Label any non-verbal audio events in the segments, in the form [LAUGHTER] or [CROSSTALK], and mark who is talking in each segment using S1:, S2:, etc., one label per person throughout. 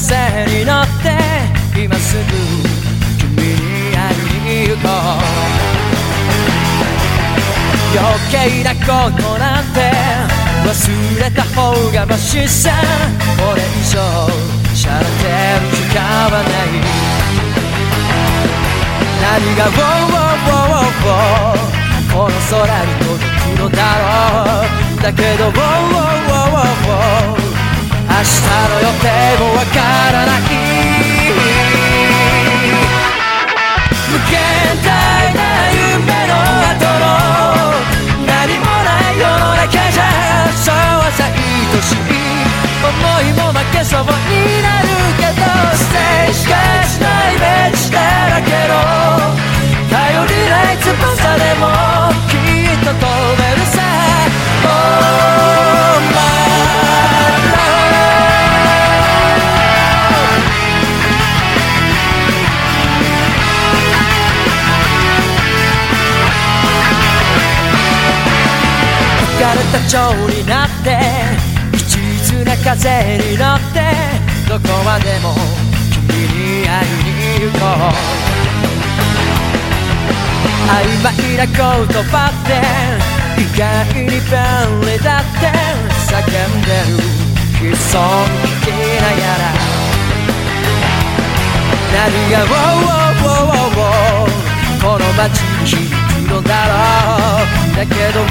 S1: 風に乗って今すぐ君に会いに行こう余計なことなんて忘れた方がマシさこれ以上しゃれてる時間はない何が「ウォーウォーウォーウォーこの空に届くのだろう。だけど「ウォーウォーウォーウォーウォー明日の予定もわからない無限大な夢の後の何もない世の中じゃそうはさ愛しい思いも負けそうになるけどステージがしないイメージだらけの頼りない翼でもきっと飛べた蝶になって一途な風に乗ってどこまでも君に会いに行こう曖昧な言葉って意外に便利だって叫んでる悲壮聞きながら何が「ウォーウォーウォーウォーこの街に響だろうだけど「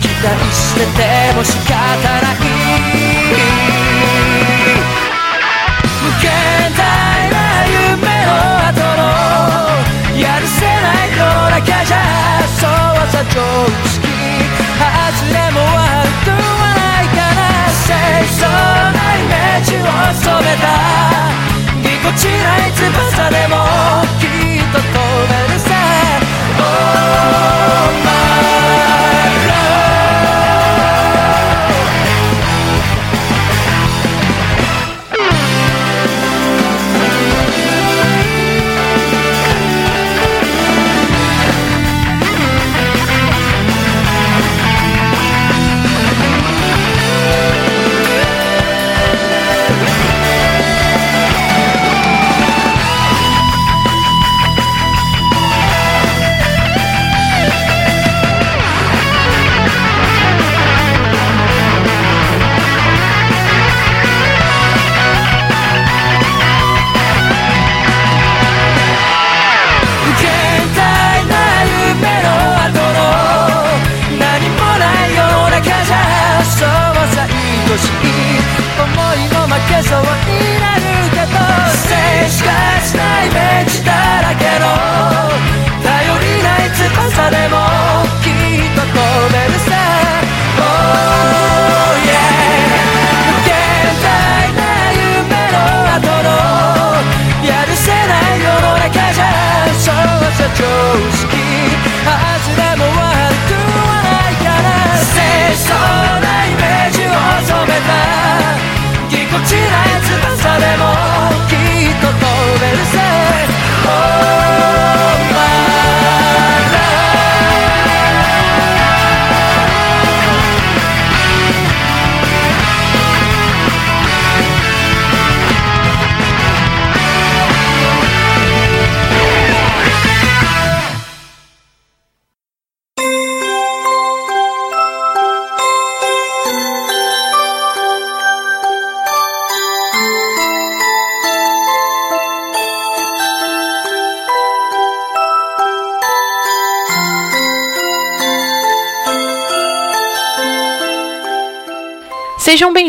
S1: 期待してても仕方ない無限大な夢の後のやるせない世の中じゃそうさ常識外れも悪くはないから清楚なイメージを染めたぎこちない翼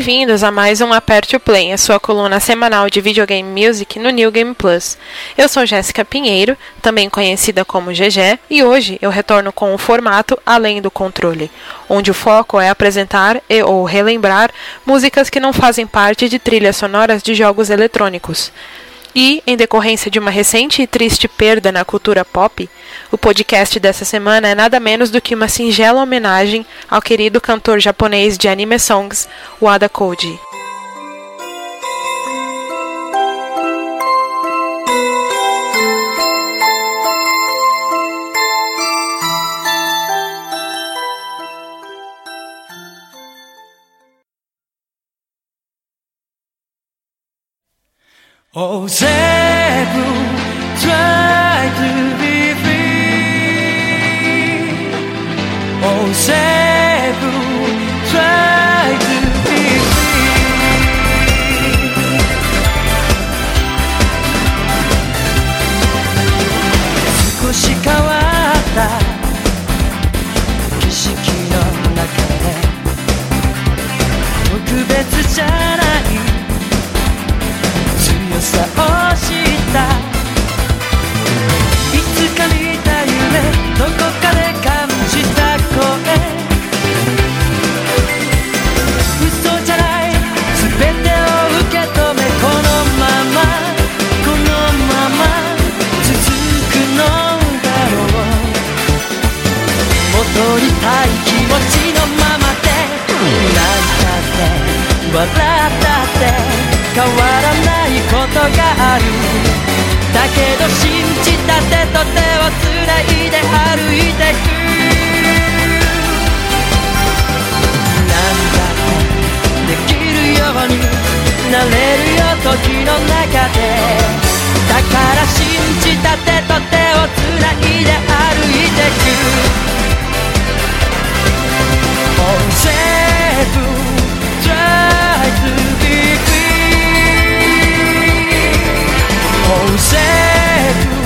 S2: bem-vindos a mais um Aperte o Play, a sua coluna semanal de videogame music no New Game Plus. Eu sou Jéssica Pinheiro, também conhecida como GG, e hoje eu retorno com o formato Além do Controle, onde o foco é apresentar e ou relembrar músicas que não fazem parte de trilhas sonoras de jogos eletrônicos. E, em decorrência de uma recente e triste perda na cultura pop, o podcast dessa semana é nada menos do que uma singela homenagem ao querido cantor japonês de anime songs, Wada Koji.
S1: Oh, Zebu, try to be free. Oh, Zebu, try to be free. 少し変わった景色の中で特別じゃ笑ったって変わらないことがあるだけど信じた手と手をつないで歩いてくなんだってできるようになれるよ時の中でだから信じた手と手をつないで歩いてく Oh,
S3: say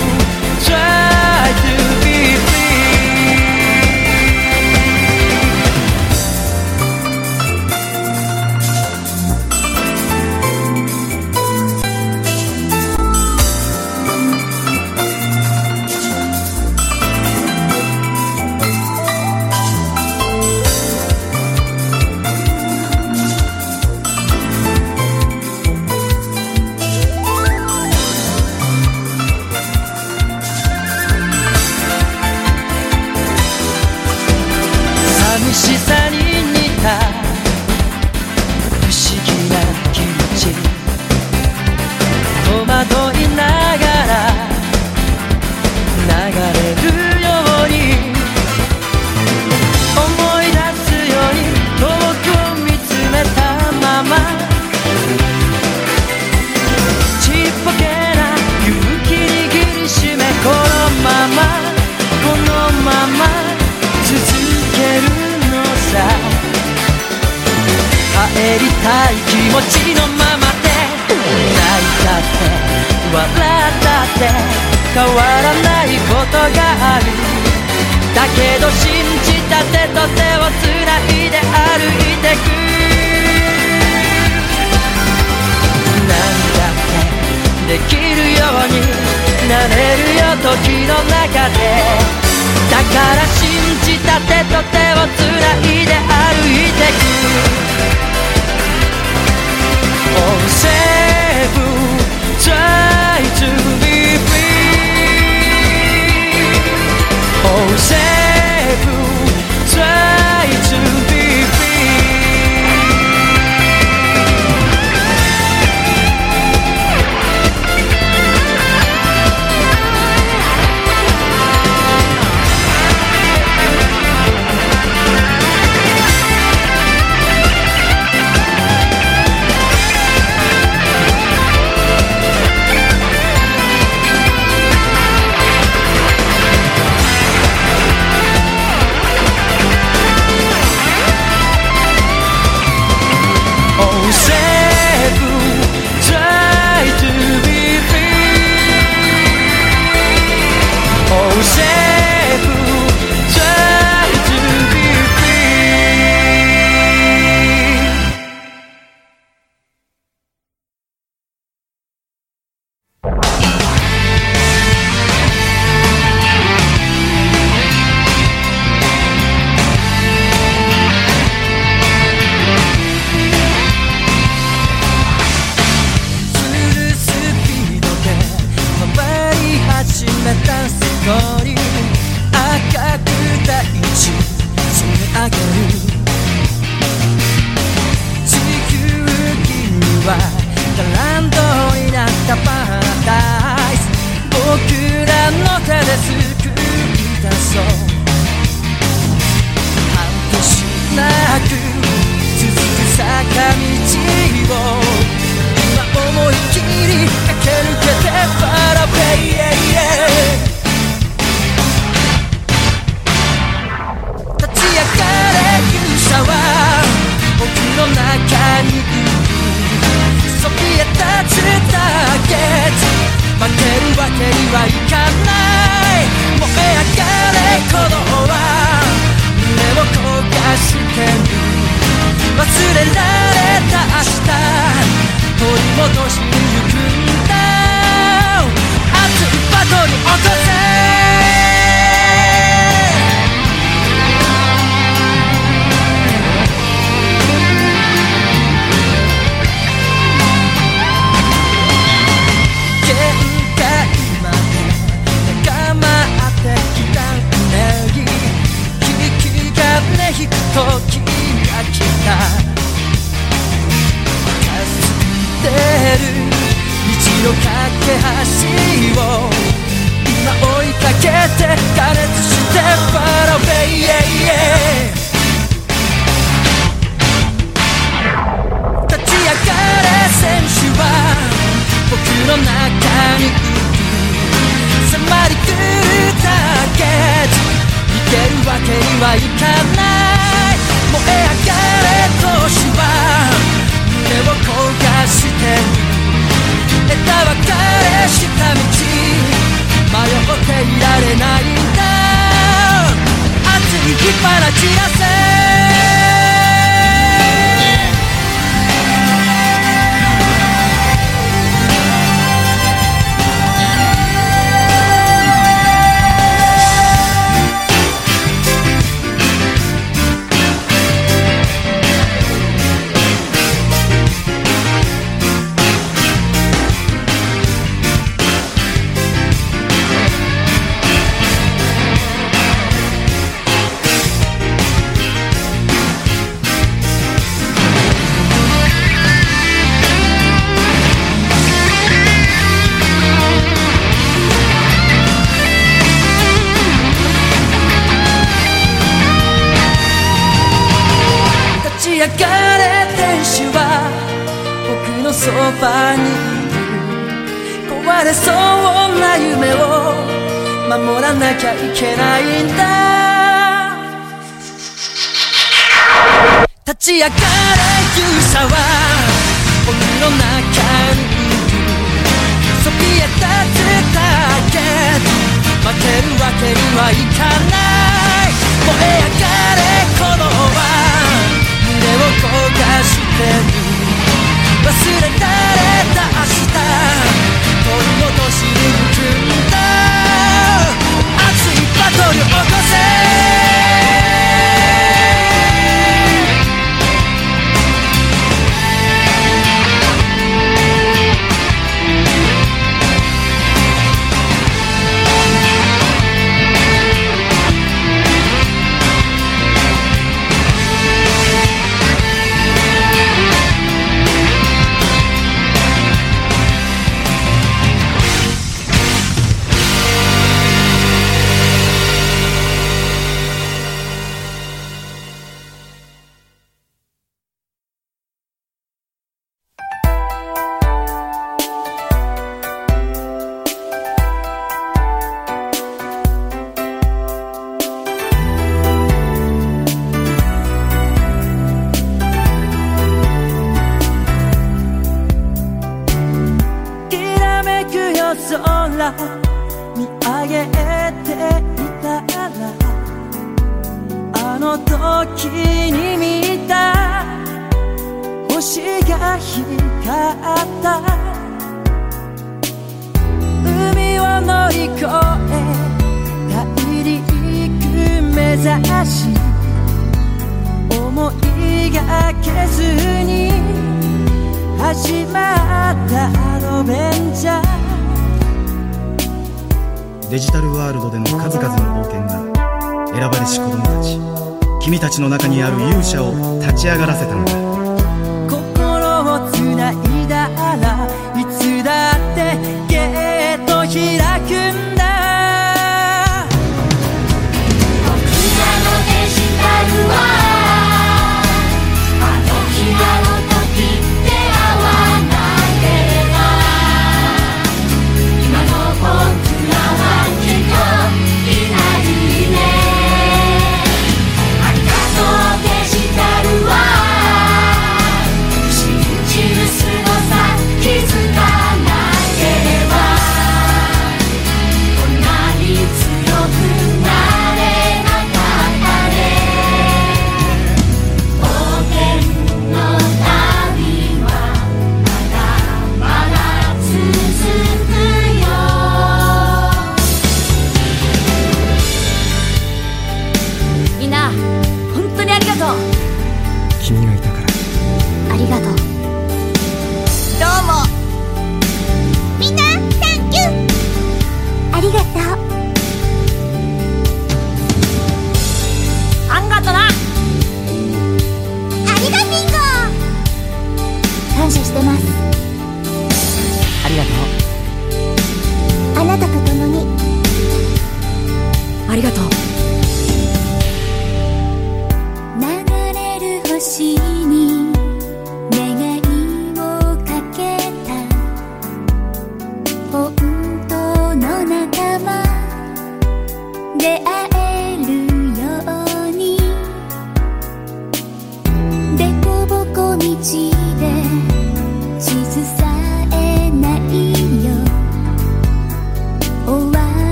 S3: Para
S1: ti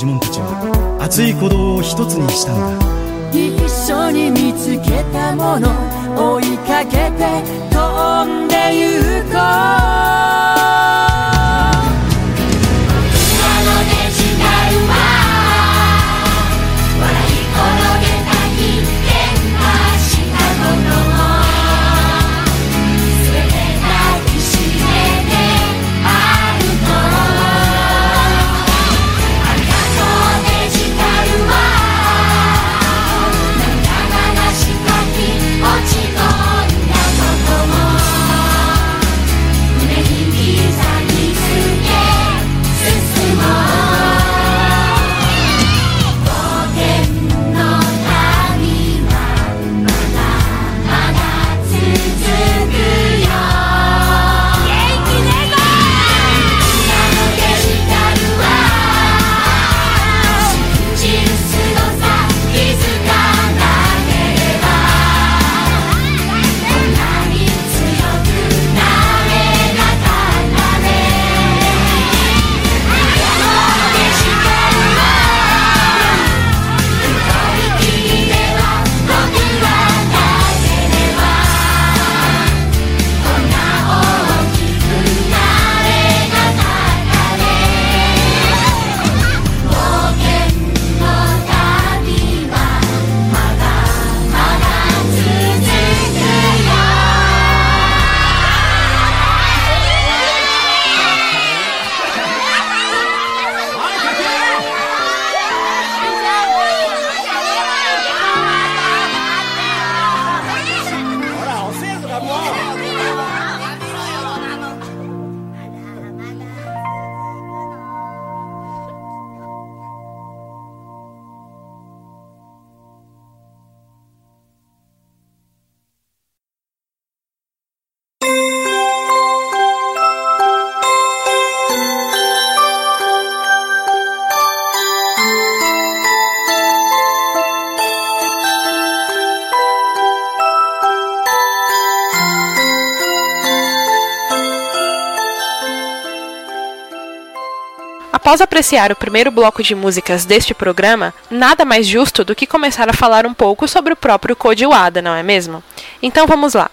S1: ジ
S4: モンたち
S5: は
S4: 熱い鼓動を一つにしたんだ。
S1: 一緒に見つけたもの追いかけて飛
S5: んで行こ
S6: う。
S2: Após apreciar o primeiro bloco de músicas deste programa, nada mais justo do que começar a falar um pouco sobre o próprio Koji Wada, não é mesmo? Então vamos lá.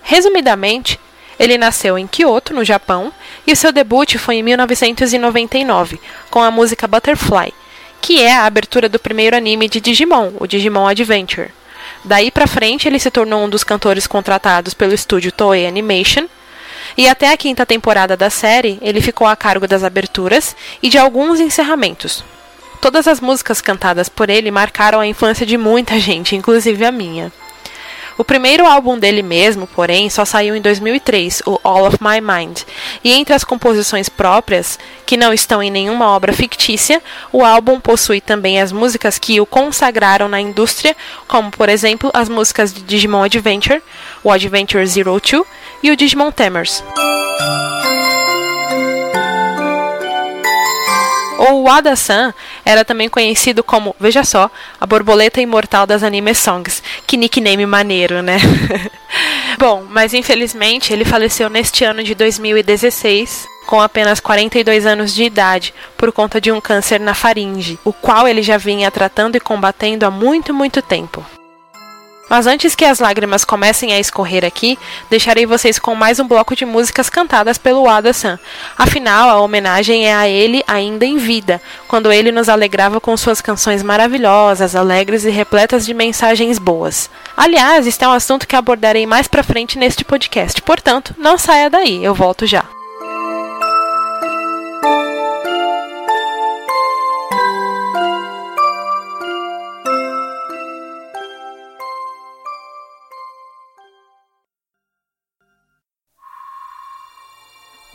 S2: Resumidamente, ele nasceu em Kyoto, no Japão, e seu debut foi em 1999, com a música Butterfly, que é a abertura do primeiro anime de Digimon, o Digimon Adventure. Daí para frente, ele se tornou um dos cantores contratados pelo estúdio Toei Animation e até a quinta temporada da série ele ficou a cargo das aberturas e de alguns encerramentos. Todas as músicas cantadas por ele marcaram a infância de muita gente, inclusive a minha. O primeiro álbum dele mesmo, porém, só saiu em 2003, o All of My Mind, e entre as composições próprias, que não estão em nenhuma obra fictícia, o álbum possui também as músicas que o consagraram na indústria, como, por exemplo, as músicas de Digimon Adventure, o Adventure Zero Two e o Digimon Tamers. O Wada-san era também conhecido como, veja só, a borboleta imortal das anime songs. Que nickname maneiro, né? [LAUGHS] Bom, mas infelizmente ele faleceu neste ano de 2016 com apenas 42 anos de idade, por conta de um câncer na faringe, o qual ele já vinha tratando e combatendo há muito, muito tempo. Mas antes que as lágrimas comecem a escorrer aqui, deixarei vocês com mais um bloco de músicas cantadas pelo Ada-san. Afinal, a homenagem é a ele ainda em vida, quando ele nos alegrava com suas canções maravilhosas, alegres e repletas de mensagens boas. Aliás, este é um assunto que abordarei mais pra frente neste podcast, portanto, não saia daí, eu volto já.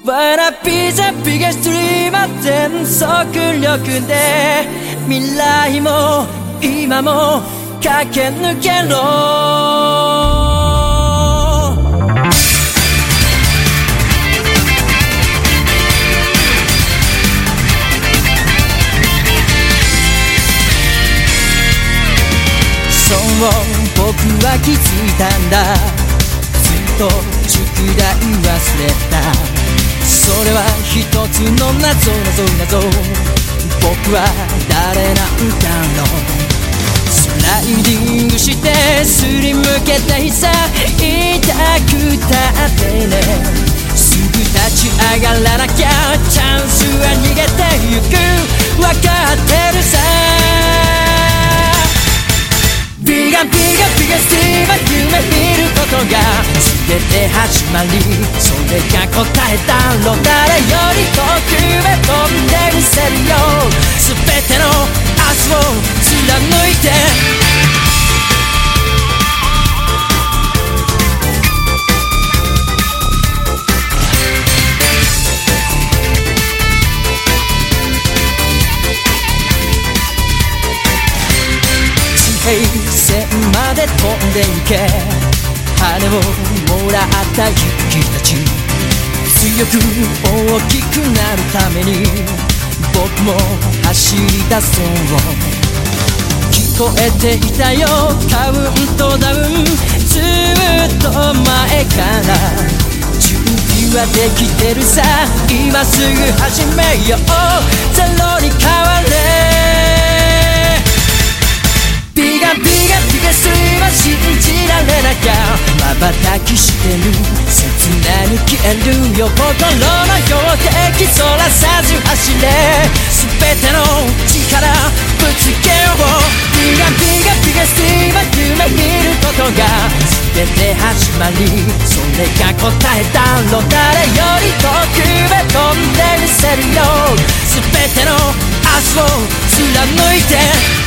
S1: わらびざびがストリーマ全速力で未来も今も駆け抜けろそう僕は気づい謎謎謎。僕は誰なんだろう。スライディングしてすりむけたいさ痛くたってね。すぐ立ち上がらなきゃチャンスは逃げてゆく。わかってるさ。ビガビガビガスティーは夢見ることが全て始まりそれが答えだろう誰より遠くへ飛んでみせるよ。全ての明日を貫いて。平線まで飛んで行け。羽をもらった勇気たち強く大きくなるために僕も走り出そう聞こえていたよ。カウントダウン。ずっと前から準備はできてるさ。今すぐ始めよう。ゼロに変われ。ビガビガビガスは信じられなきゃ瞬きしてる切なに消えるよ心の標的そらさず走れ全ての力ぶつけようビガビガビガスは夢見ることが全て始まりそれが答えだろう誰より遠くへ飛んでみせるよ全ての明日を貫いて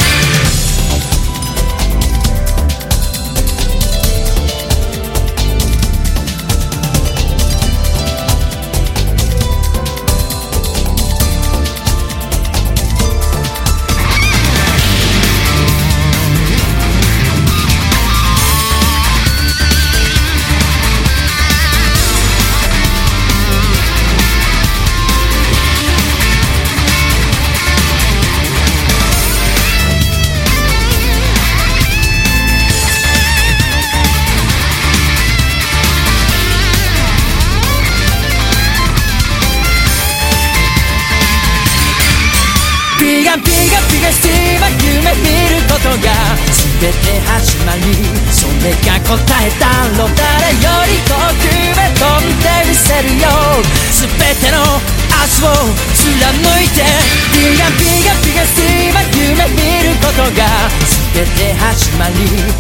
S1: 答えだろう誰よ。り遠くへ飛んでみせるよ全ての明日を貫いてビガビガビガスティは夢見ることが全て始まり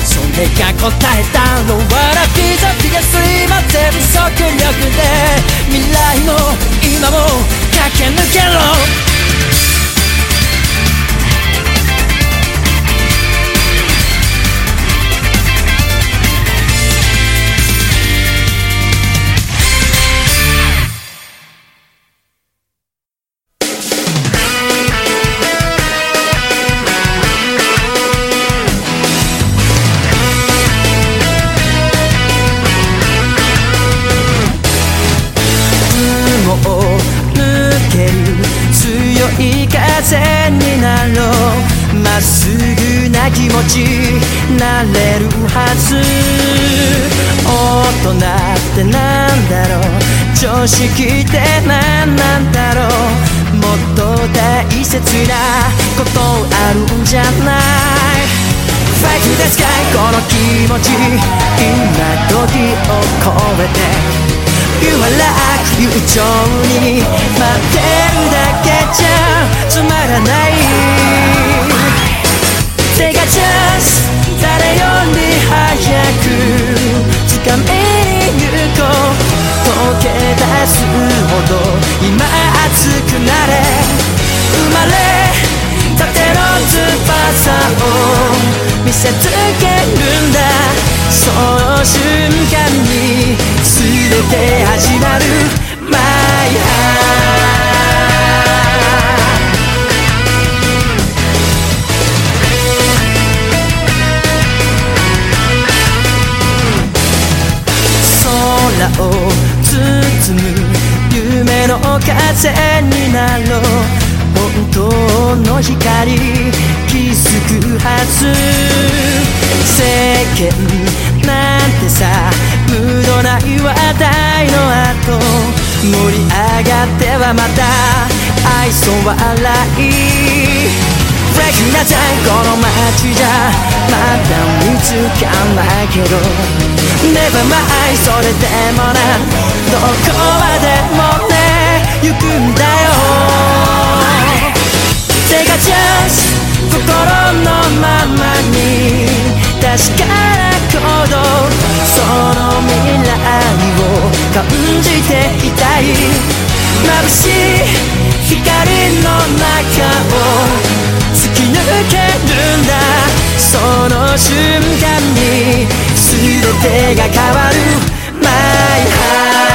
S1: それが答えだろうわらビザビガスティは全速力で未来も今も駆け抜けろ。この気持ち今時を超えて You are like 悠長に待ってるだけじゃつまらない。手がチャンス誰より早く掴みに行こう。溶け出すほど今熱くなれ。生まれたての翼をせつけるんだ。その瞬間に全て始まる。My heart 空を包む夢の風になろう。本当の光。はず世間なんてさ無駄ない話題の後盛り上がってはまた愛想笑い。フレキな太鼓の街じゃまだ見つかんないけど。Never mind それでもなどこまでもね行くんだよ。手がチャンス心のままに確かな行動その未来を感じていたい眩しい光の中を突き抜けるんだその瞬間に全てが変わる My heart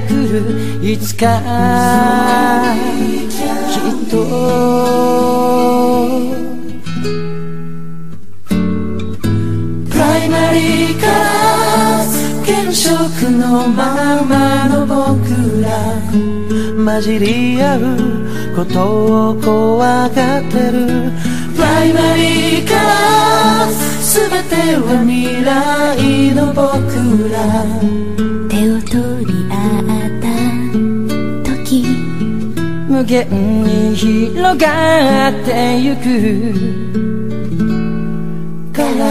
S1: 日が来るいつか。きっと。プライマリーから
S7: のままの僕ら。混じり合うことを怖がってる。プライマリーから全ては未来の僕ら。
S1: 限に広がってゆく。
S7: から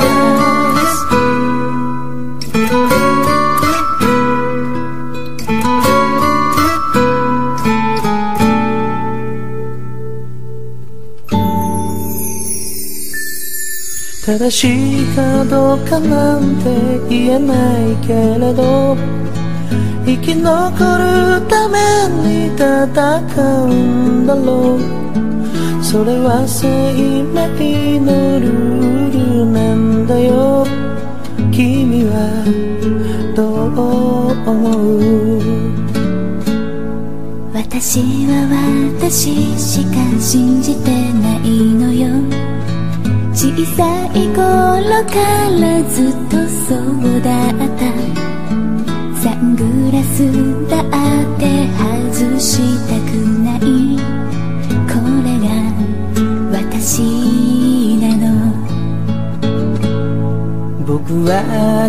S7: 正しいかどうかなんて言えないけれど。生き残るために戦うんだろう。それは生命のルールなんだよ。君はどう思う？
S6: 私は私しか信じてないのよ。小さい頃からずっとそうだった。グラスだって外したくない。これが私なの。
S1: 僕は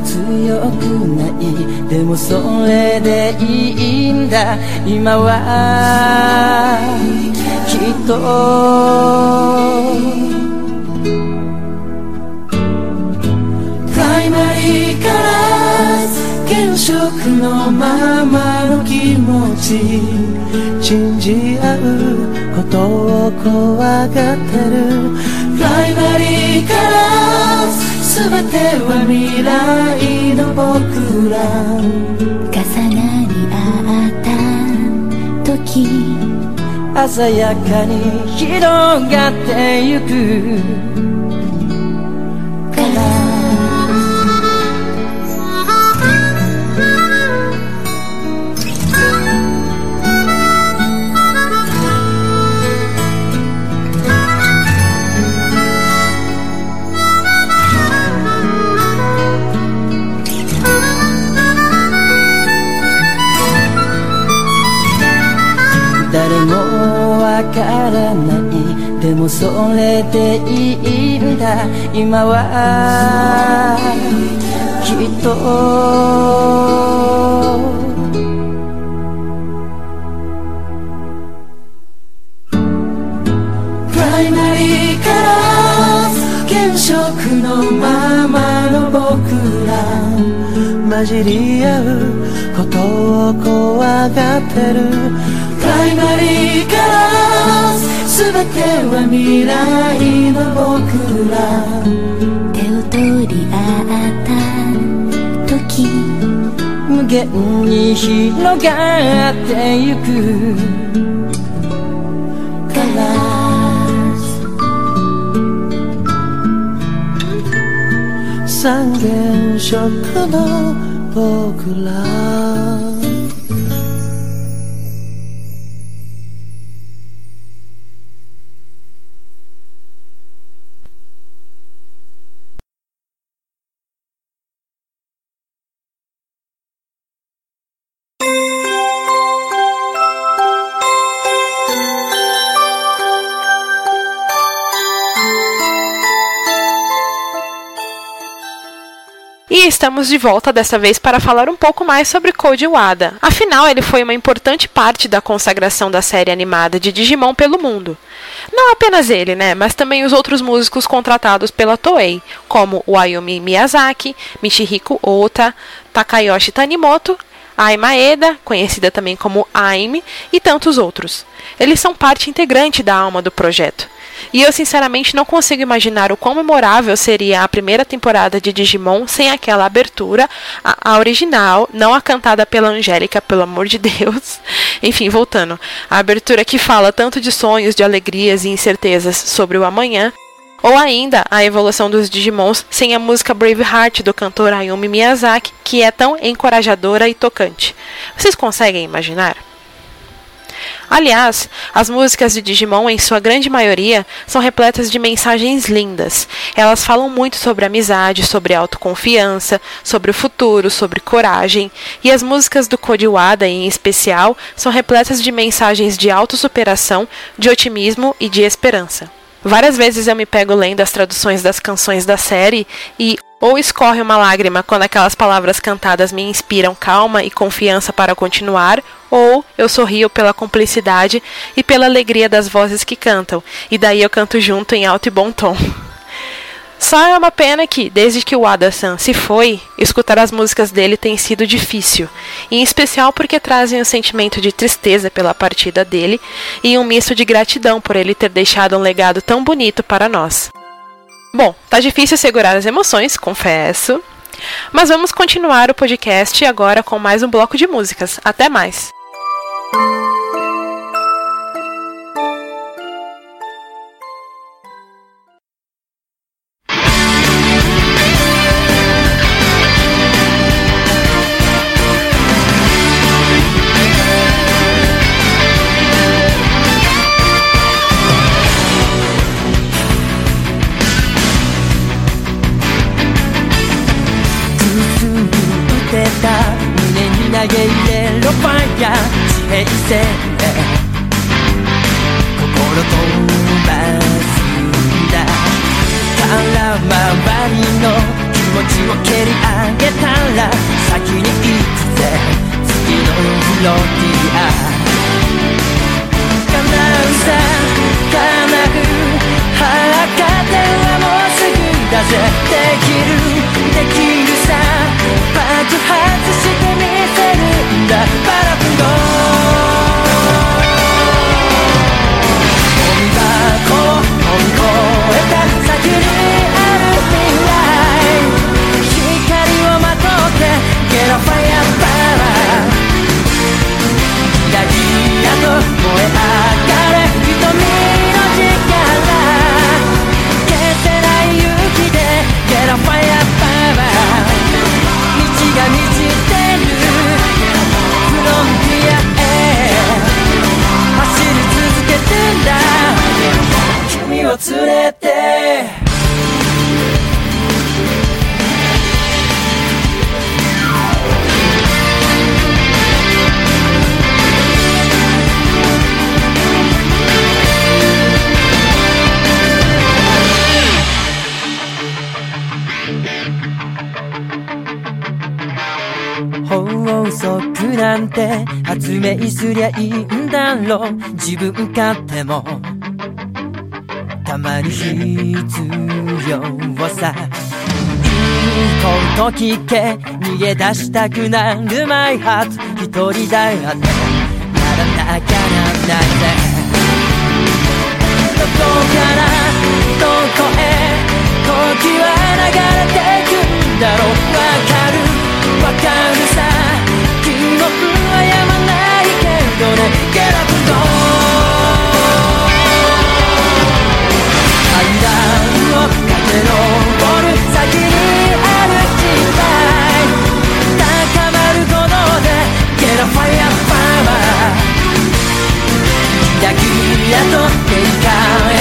S1: 強くない。でもそれでいいんだ。今はきっと。
S7: プライマリーから原色のままの気持ち信じ合うことを怖がってる。プライマリーから全ては未来の僕ら。
S6: 重なり合った時
S1: 鮮やかに広がってゆく。もそれでいいんだ。今はきっと。
S7: プライマリーから原色のままの僕ら。混じり合うことを怖がってる。プライマリーから全ては未来の僕ら
S6: 手を取り合った時
S1: 無限に広がってゆく
S7: から。三原色の僕ら「
S2: estamos de volta dessa vez para falar um pouco mais sobre Koji Wada. Afinal, ele foi uma importante parte da consagração da série animada de Digimon pelo mundo. Não apenas ele, né, mas também os outros músicos contratados pela Toei, como o Ayumi Miyazaki, Michihiko Ota, Takayoshi Tanimoto, Ai Maeda, conhecida também como Aime, e tantos outros. Eles são parte integrante da alma do projeto. E eu sinceramente não consigo imaginar o quão memorável seria a primeira temporada de Digimon sem aquela abertura, a, a original, não a cantada pela Angélica, pelo amor de Deus. [LAUGHS] Enfim, voltando. A abertura que fala tanto de sonhos, de alegrias e incertezas sobre o amanhã, ou ainda a evolução dos Digimons sem a música Braveheart do cantor Ayumi Miyazaki, que é tão encorajadora e tocante. Vocês conseguem imaginar? Aliás, as músicas de Digimon, em sua grande maioria, são repletas de mensagens lindas. Elas falam muito sobre amizade, sobre autoconfiança, sobre o futuro, sobre coragem. E as músicas do Code Wada, em especial, são repletas de mensagens de autossuperação, de otimismo e de esperança. Várias vezes eu me pego lendo as traduções das canções da série e ou escorre uma lágrima quando aquelas palavras cantadas me inspiram calma e confiança para continuar, ou eu sorrio pela cumplicidade e pela alegria das vozes que cantam, e daí eu canto junto em alto e bom tom. Só é uma pena que, desde que o Ada-san se foi, escutar as músicas dele tem sido difícil, em especial porque trazem um sentimento de tristeza pela partida dele e um misto de gratidão por ele ter deixado um legado tão bonito para nós. Bom, tá difícil segurar as emoções, confesso. Mas vamos continuar o podcast agora com mais um bloco de músicas. Até mais!
S1: んて発明すりゃいいんだろう。自分勝手も。たまに必要さ。言うこと聞け逃げ出したくなるマイハート。一人だって。ならなきゃなんないぜ。どこからどこへ時は流れてくんだろう。わかるわかるさ。キラキラと繰り返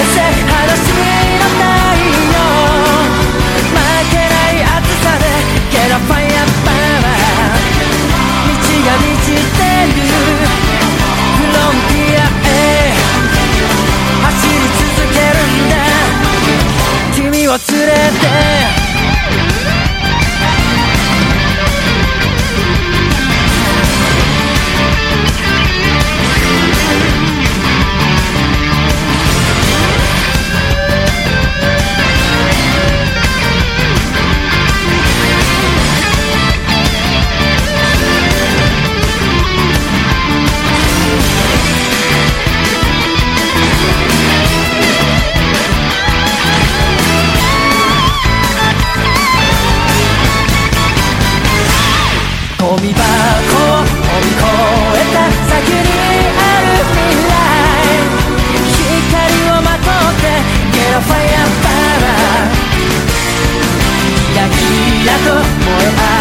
S1: せ話の太を連れてキラキラと燃え上が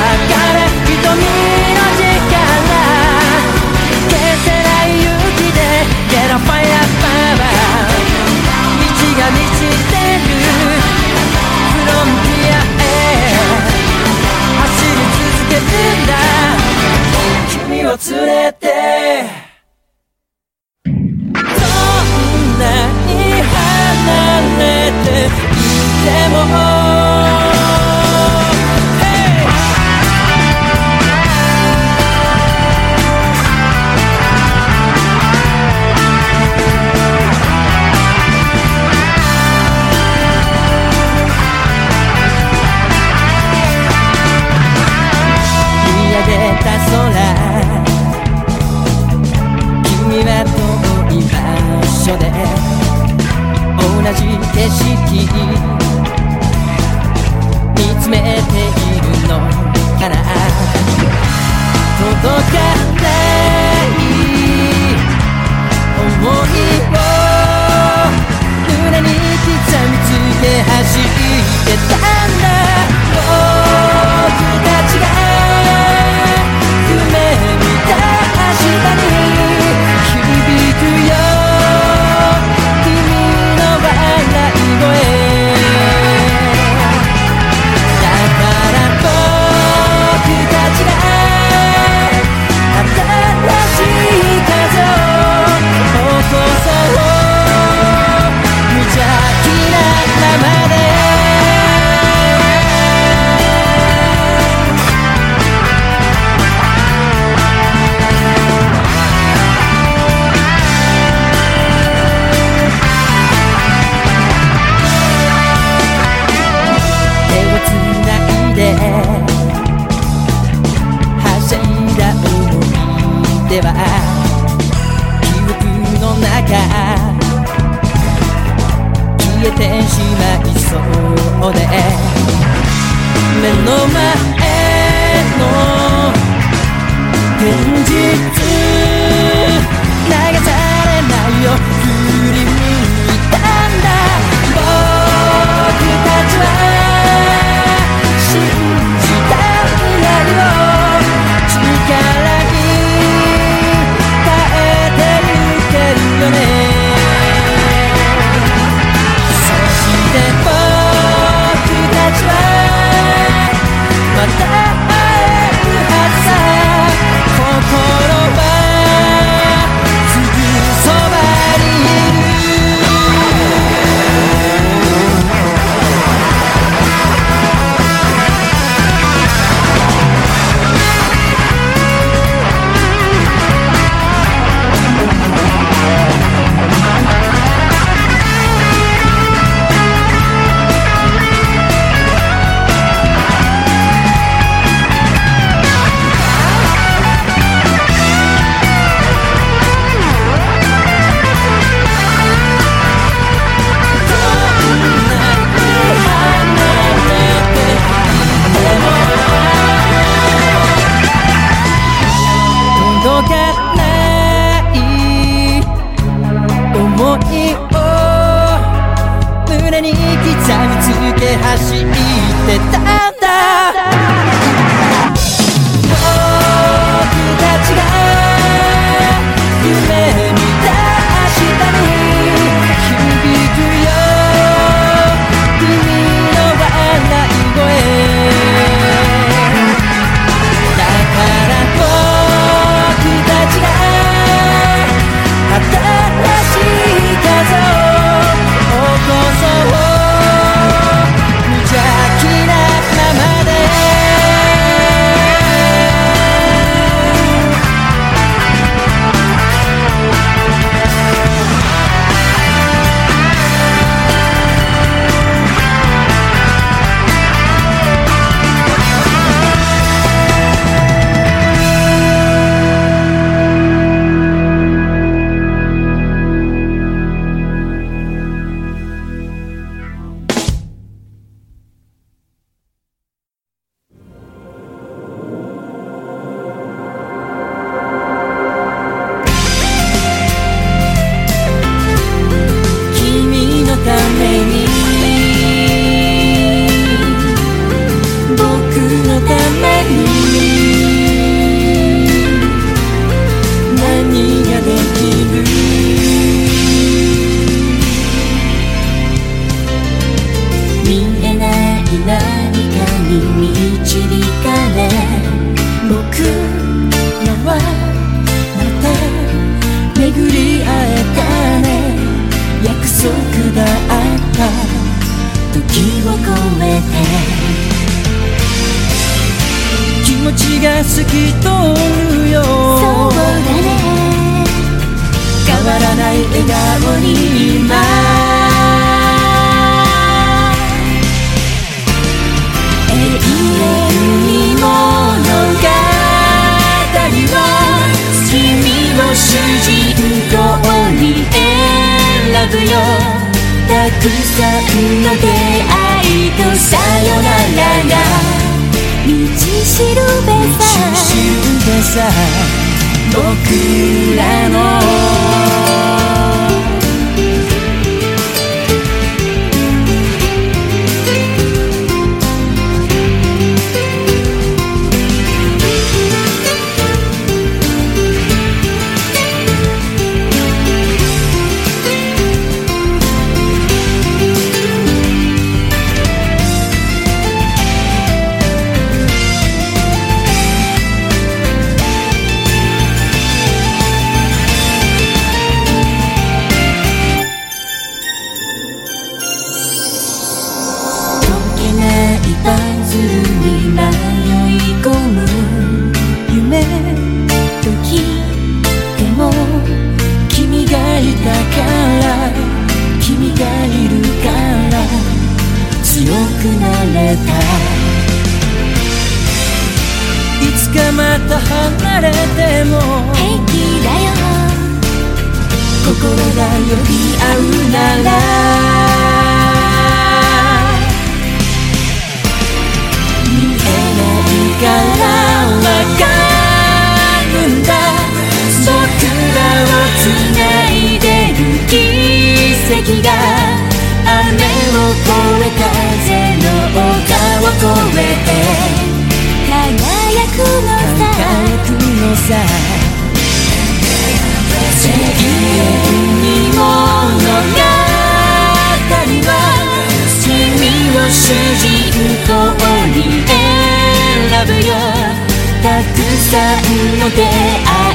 S1: さんの出会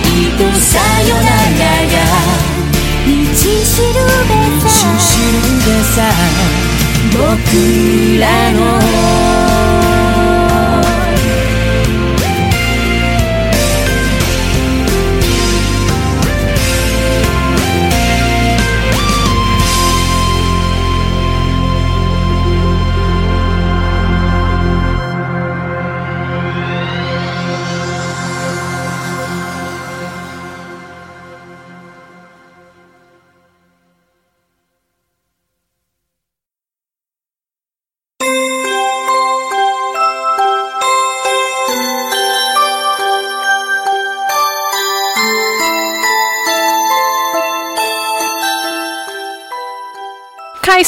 S1: いとさよならが
S6: 道しるべさ道しるべさ僕らの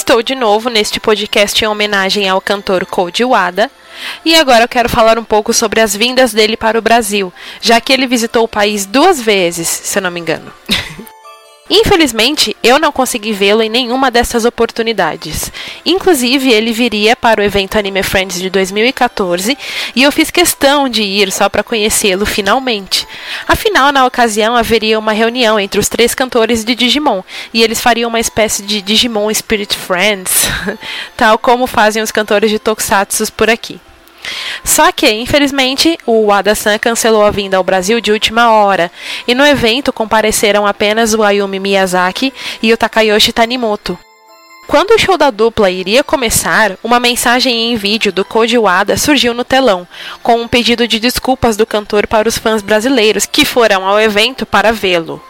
S2: estou de novo neste podcast em homenagem ao cantor Koji Wada. E agora eu quero falar um pouco sobre as vindas dele para o Brasil, já que ele visitou o país duas vezes, se eu não me engano. [LAUGHS] Infelizmente, eu não consegui vê-lo em nenhuma dessas oportunidades. Inclusive, ele viria para o evento Anime Friends de 2014 e eu fiz questão de ir só para conhecê-lo finalmente. Afinal, na ocasião haveria uma reunião entre os três cantores de Digimon e eles fariam uma espécie de Digimon Spirit Friends, [LAUGHS] tal como fazem os cantores de Tokusatsu por aqui. Só que, infelizmente, o Wada-san cancelou a vinda ao Brasil de última hora, e no evento compareceram apenas o Ayumi Miyazaki e o Takayoshi Tanimoto. Quando o show da dupla iria começar, uma mensagem em vídeo do Koji Wada surgiu no telão, com um pedido de desculpas do cantor para os fãs brasileiros que foram ao evento para vê-lo.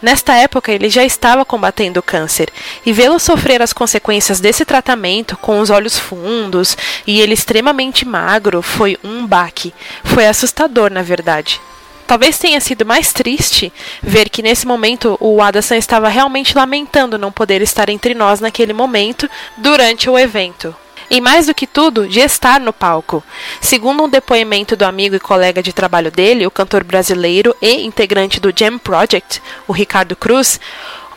S2: Nesta época, ele já estava combatendo o câncer, e vê-lo sofrer as consequências desse tratamento com os olhos fundos e ele extremamente magro foi um baque. Foi assustador, na verdade. Talvez tenha sido mais triste ver que nesse momento o Adasan estava realmente lamentando não poder estar entre nós naquele momento durante o evento. E mais do que tudo, de estar no palco. Segundo um depoimento do amigo e colega de trabalho dele, o cantor brasileiro e integrante do Jam Project, o Ricardo Cruz,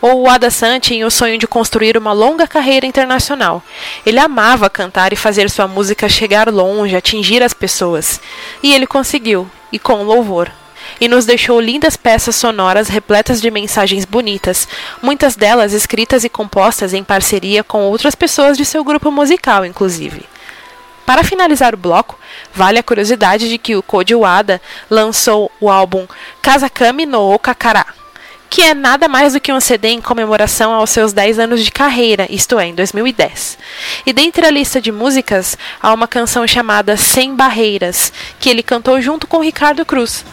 S2: o Wada-san tinha o sonho de construir uma longa carreira internacional. Ele amava cantar e fazer sua música chegar longe, atingir as pessoas. E ele conseguiu, e com louvor e nos deixou lindas peças sonoras repletas de mensagens bonitas, muitas delas escritas e compostas em parceria com outras pessoas de seu grupo musical, inclusive. Para finalizar o bloco, vale a curiosidade de que o Koji Wada lançou o álbum Kazakami no Okakara, que é nada mais do que um CD em comemoração aos seus 10 anos de carreira, isto é, em 2010. E dentre a lista de músicas, há uma canção chamada Sem Barreiras, que ele cantou junto com Ricardo Cruz.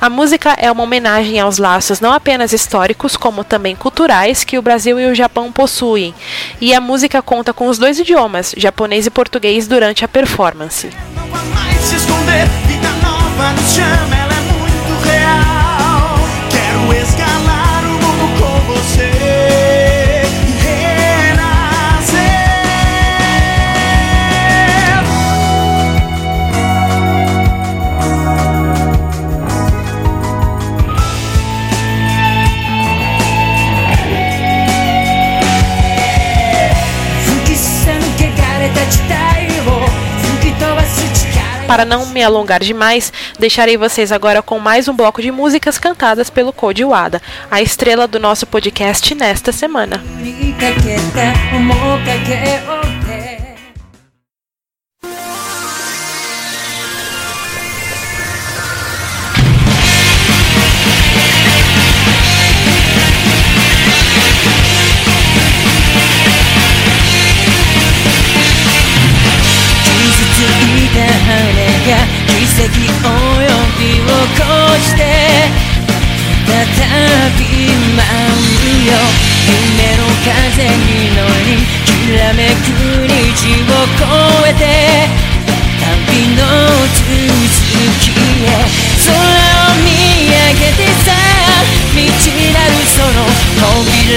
S2: A música é uma homenagem aos laços não apenas históricos, como também culturais que o Brasil e o Japão possuem. E a música conta com os dois idiomas, japonês e português, durante a performance.
S1: Não
S2: Para não me alongar demais, deixarei vocês agora com mais um bloco de músicas cantadas pelo Koji Wada, a estrela do nosso podcast nesta semana.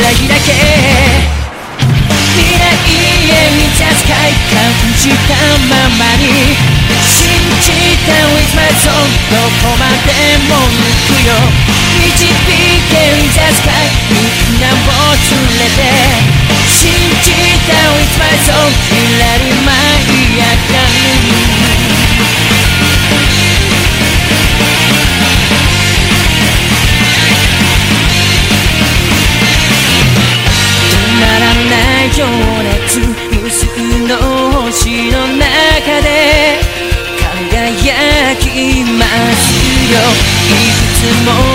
S6: らぎだけ未来へ満たす快感じたままに。信じた With my soul どこまでも行くよ
S1: 導け With the sky みんなを連れて。信じた With my soul 未来舞い上が是梦。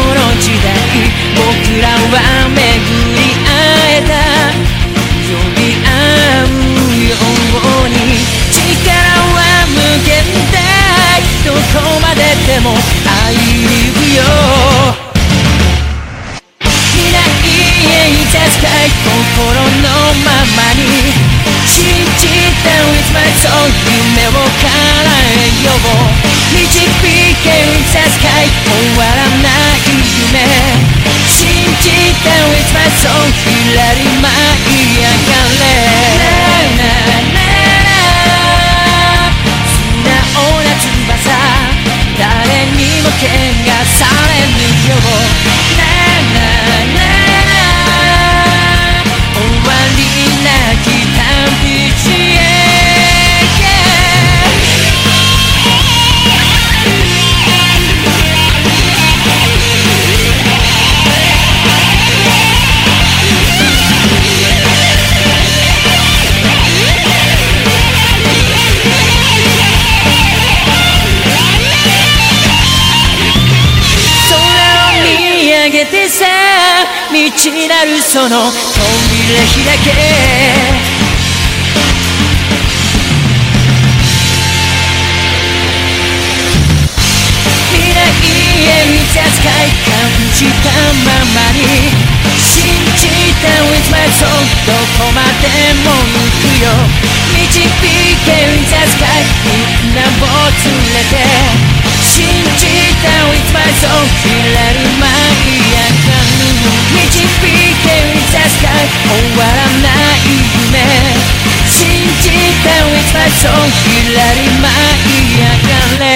S1: 終わらない夢。信じて With my soul らりまけてさ未なるその扉開け未来へ満たす快感じたままに信じた with my soul どこまでも行くよ導け With the sky みんなを連れて信じて It's my soul 揺れる舞い上がる導いて It's a 終わらない夢。信じて It's my soul 揺れる舞い上がれ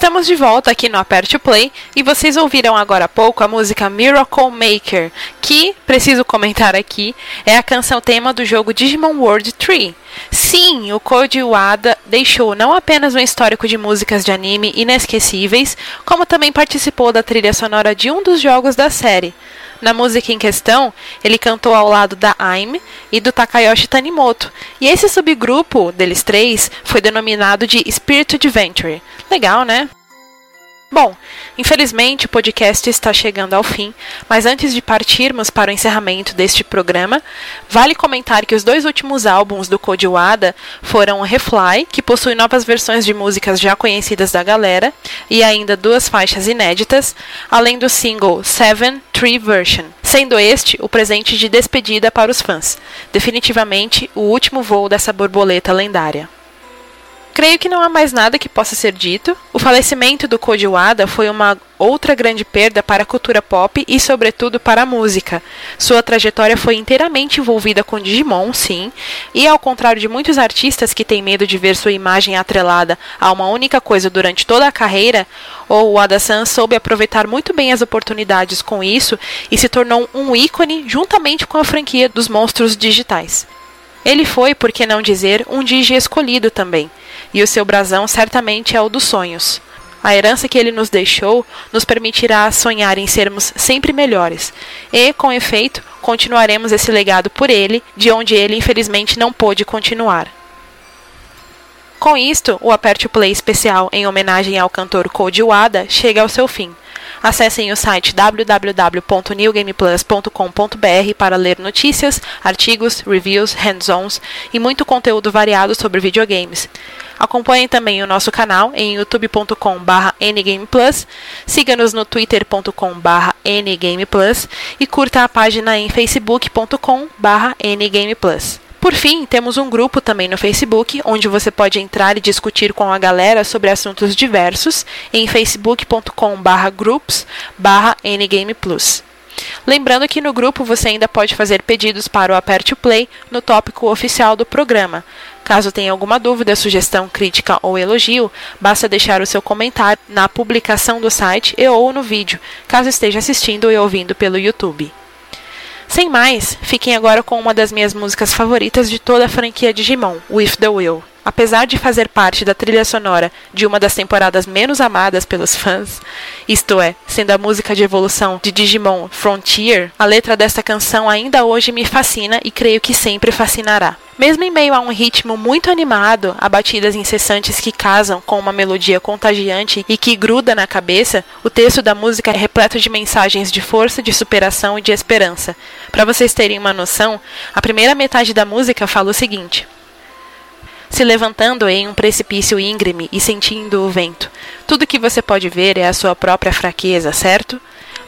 S2: Estamos de volta aqui no Aperte Play e vocês ouviram agora há pouco a música Miracle Maker, que, preciso comentar aqui, é a canção tema do jogo Digimon World 3. Sim, o Koji Wada deixou não apenas um histórico de músicas de anime inesquecíveis, como também participou da trilha sonora de um dos jogos da série. Na música em questão, ele cantou ao lado da Aime e do Takayoshi Tanimoto, e esse subgrupo deles três foi denominado de Spirit Adventure. Legal, né? Bom, infelizmente o podcast está chegando ao fim, mas antes de partirmos para o encerramento deste programa, vale comentar que os dois últimos álbuns do Code Wada foram Refly, que possui novas versões de músicas já conhecidas da galera, e ainda duas faixas inéditas, além do single Seven Tree Version, sendo este o presente de despedida para os fãs, definitivamente o último voo dessa borboleta lendária. Creio que não há mais nada que possa ser dito. O falecimento do Koji Wada foi uma outra grande perda para a cultura pop e, sobretudo, para a música. Sua trajetória foi inteiramente envolvida com Digimon, sim, e ao contrário de muitos artistas que têm medo de ver sua imagem atrelada a uma única coisa durante toda a carreira, o Wada-san soube aproveitar muito bem as oportunidades com isso e se tornou um ícone juntamente com a franquia dos monstros digitais. Ele foi, por que não dizer, um Digi escolhido também e o seu brasão certamente é o dos sonhos. A herança que ele nos deixou nos permitirá sonhar em sermos sempre melhores, e, com efeito, continuaremos esse legado por ele, de onde ele infelizmente não pôde continuar. Com isto, o Aperte o Play especial em homenagem ao cantor Koji Wada chega ao seu fim. Acessem o site www.newgameplus.com.br para ler notícias, artigos, reviews, hands-ons e muito conteúdo variado sobre videogames. Acompanhem também o nosso canal em youtube.com.br ngameplus, siga-nos no twitter.com.br ngameplus e curta a página em facebook.com.br ngameplus. Por fim, temos um grupo também no Facebook, onde você pode entrar e discutir com a galera sobre assuntos diversos em facebook.com/groups/ngameplus. Lembrando que no grupo você ainda pode fazer pedidos para o Aperte o Play no tópico oficial do programa. Caso tenha alguma dúvida, sugestão, crítica ou elogio, basta deixar o seu comentário na publicação do site e ou no vídeo, caso esteja assistindo e ouvindo pelo YouTube. Sem mais, fiquem agora com uma das minhas músicas favoritas de toda a franquia Digimon, With the Will. Apesar de fazer parte da trilha sonora de uma das temporadas menos amadas pelos fãs, isto é, sendo a música de evolução de Digimon Frontier, a letra desta canção ainda hoje me fascina e creio que sempre fascinará. Mesmo em meio a um ritmo muito animado, a batidas incessantes que casam com uma melodia contagiante e que gruda na cabeça, o texto da música é repleto de mensagens de força, de superação e de esperança. Para vocês terem uma noção, a primeira metade da música fala o seguinte: se levantando em um precipício íngreme e sentindo o vento. Tudo que você pode ver é a sua própria fraqueza, certo?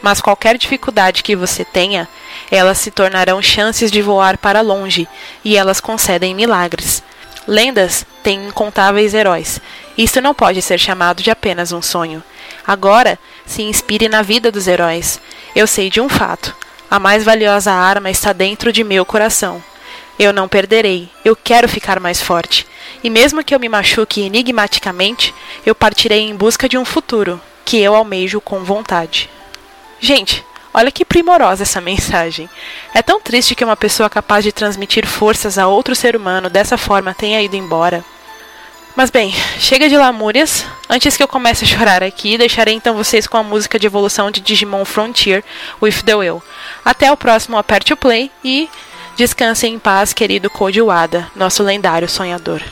S2: Mas qualquer dificuldade que você tenha, elas se tornarão chances de voar para longe, e elas concedem milagres. Lendas têm incontáveis heróis. Isto não pode ser chamado de apenas um sonho. Agora, se inspire na vida dos heróis. Eu sei de um fato. A mais valiosa arma está dentro de meu coração. Eu não perderei. Eu quero ficar mais forte. E mesmo que eu me machuque enigmaticamente, eu partirei em busca de um futuro que eu almejo com vontade. Gente, olha que primorosa essa [LAUGHS] mensagem. É tão triste que uma pessoa capaz de transmitir forças a outro ser humano dessa forma tenha ido embora. Mas bem, chega de lamúrias. Antes que eu comece a chorar aqui, deixarei então vocês com a música de evolução de Digimon Frontier, With the Will. Até o próximo Aperte o Play e descanse em paz, querido Code Wada, nosso lendário sonhador.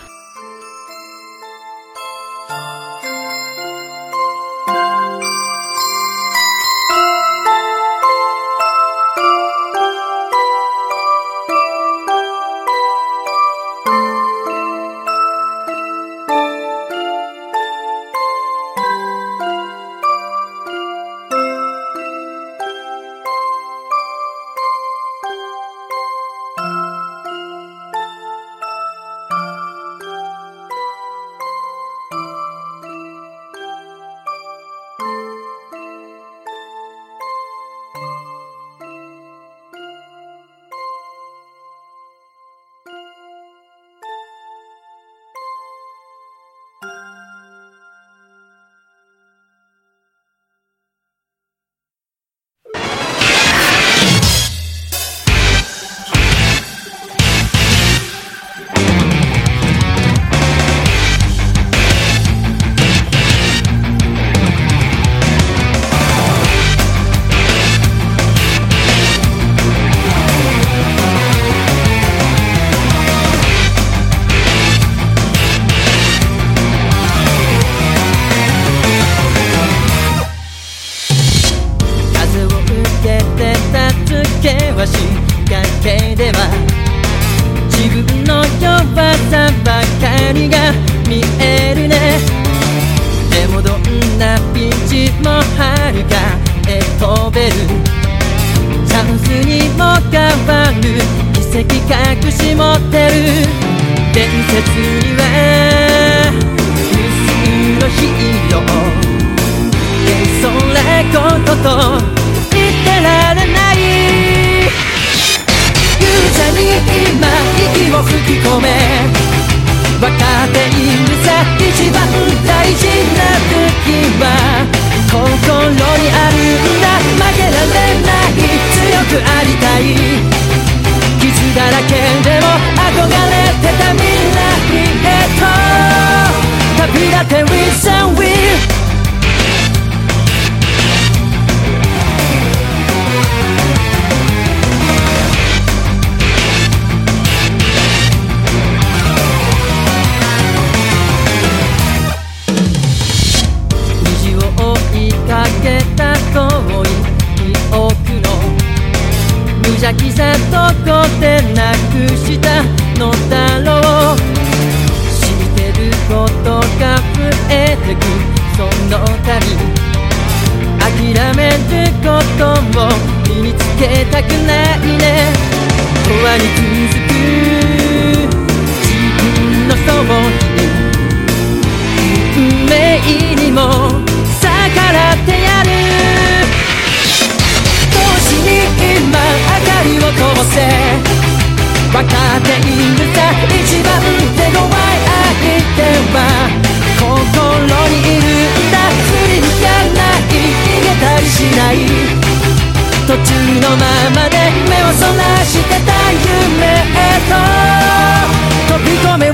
S1: 無邪気さどこでなくしたのだろう知ってることが増えてく。その度諦めることを身につけたくないね。永遠に続く自分のそばに。運命にも逆らってやる。星光をこぼせ分かっているさ一番手強い相手は心にいるんだ振り向かない逃げたりしない途中のままで目をそらしてた夢へと飛び込め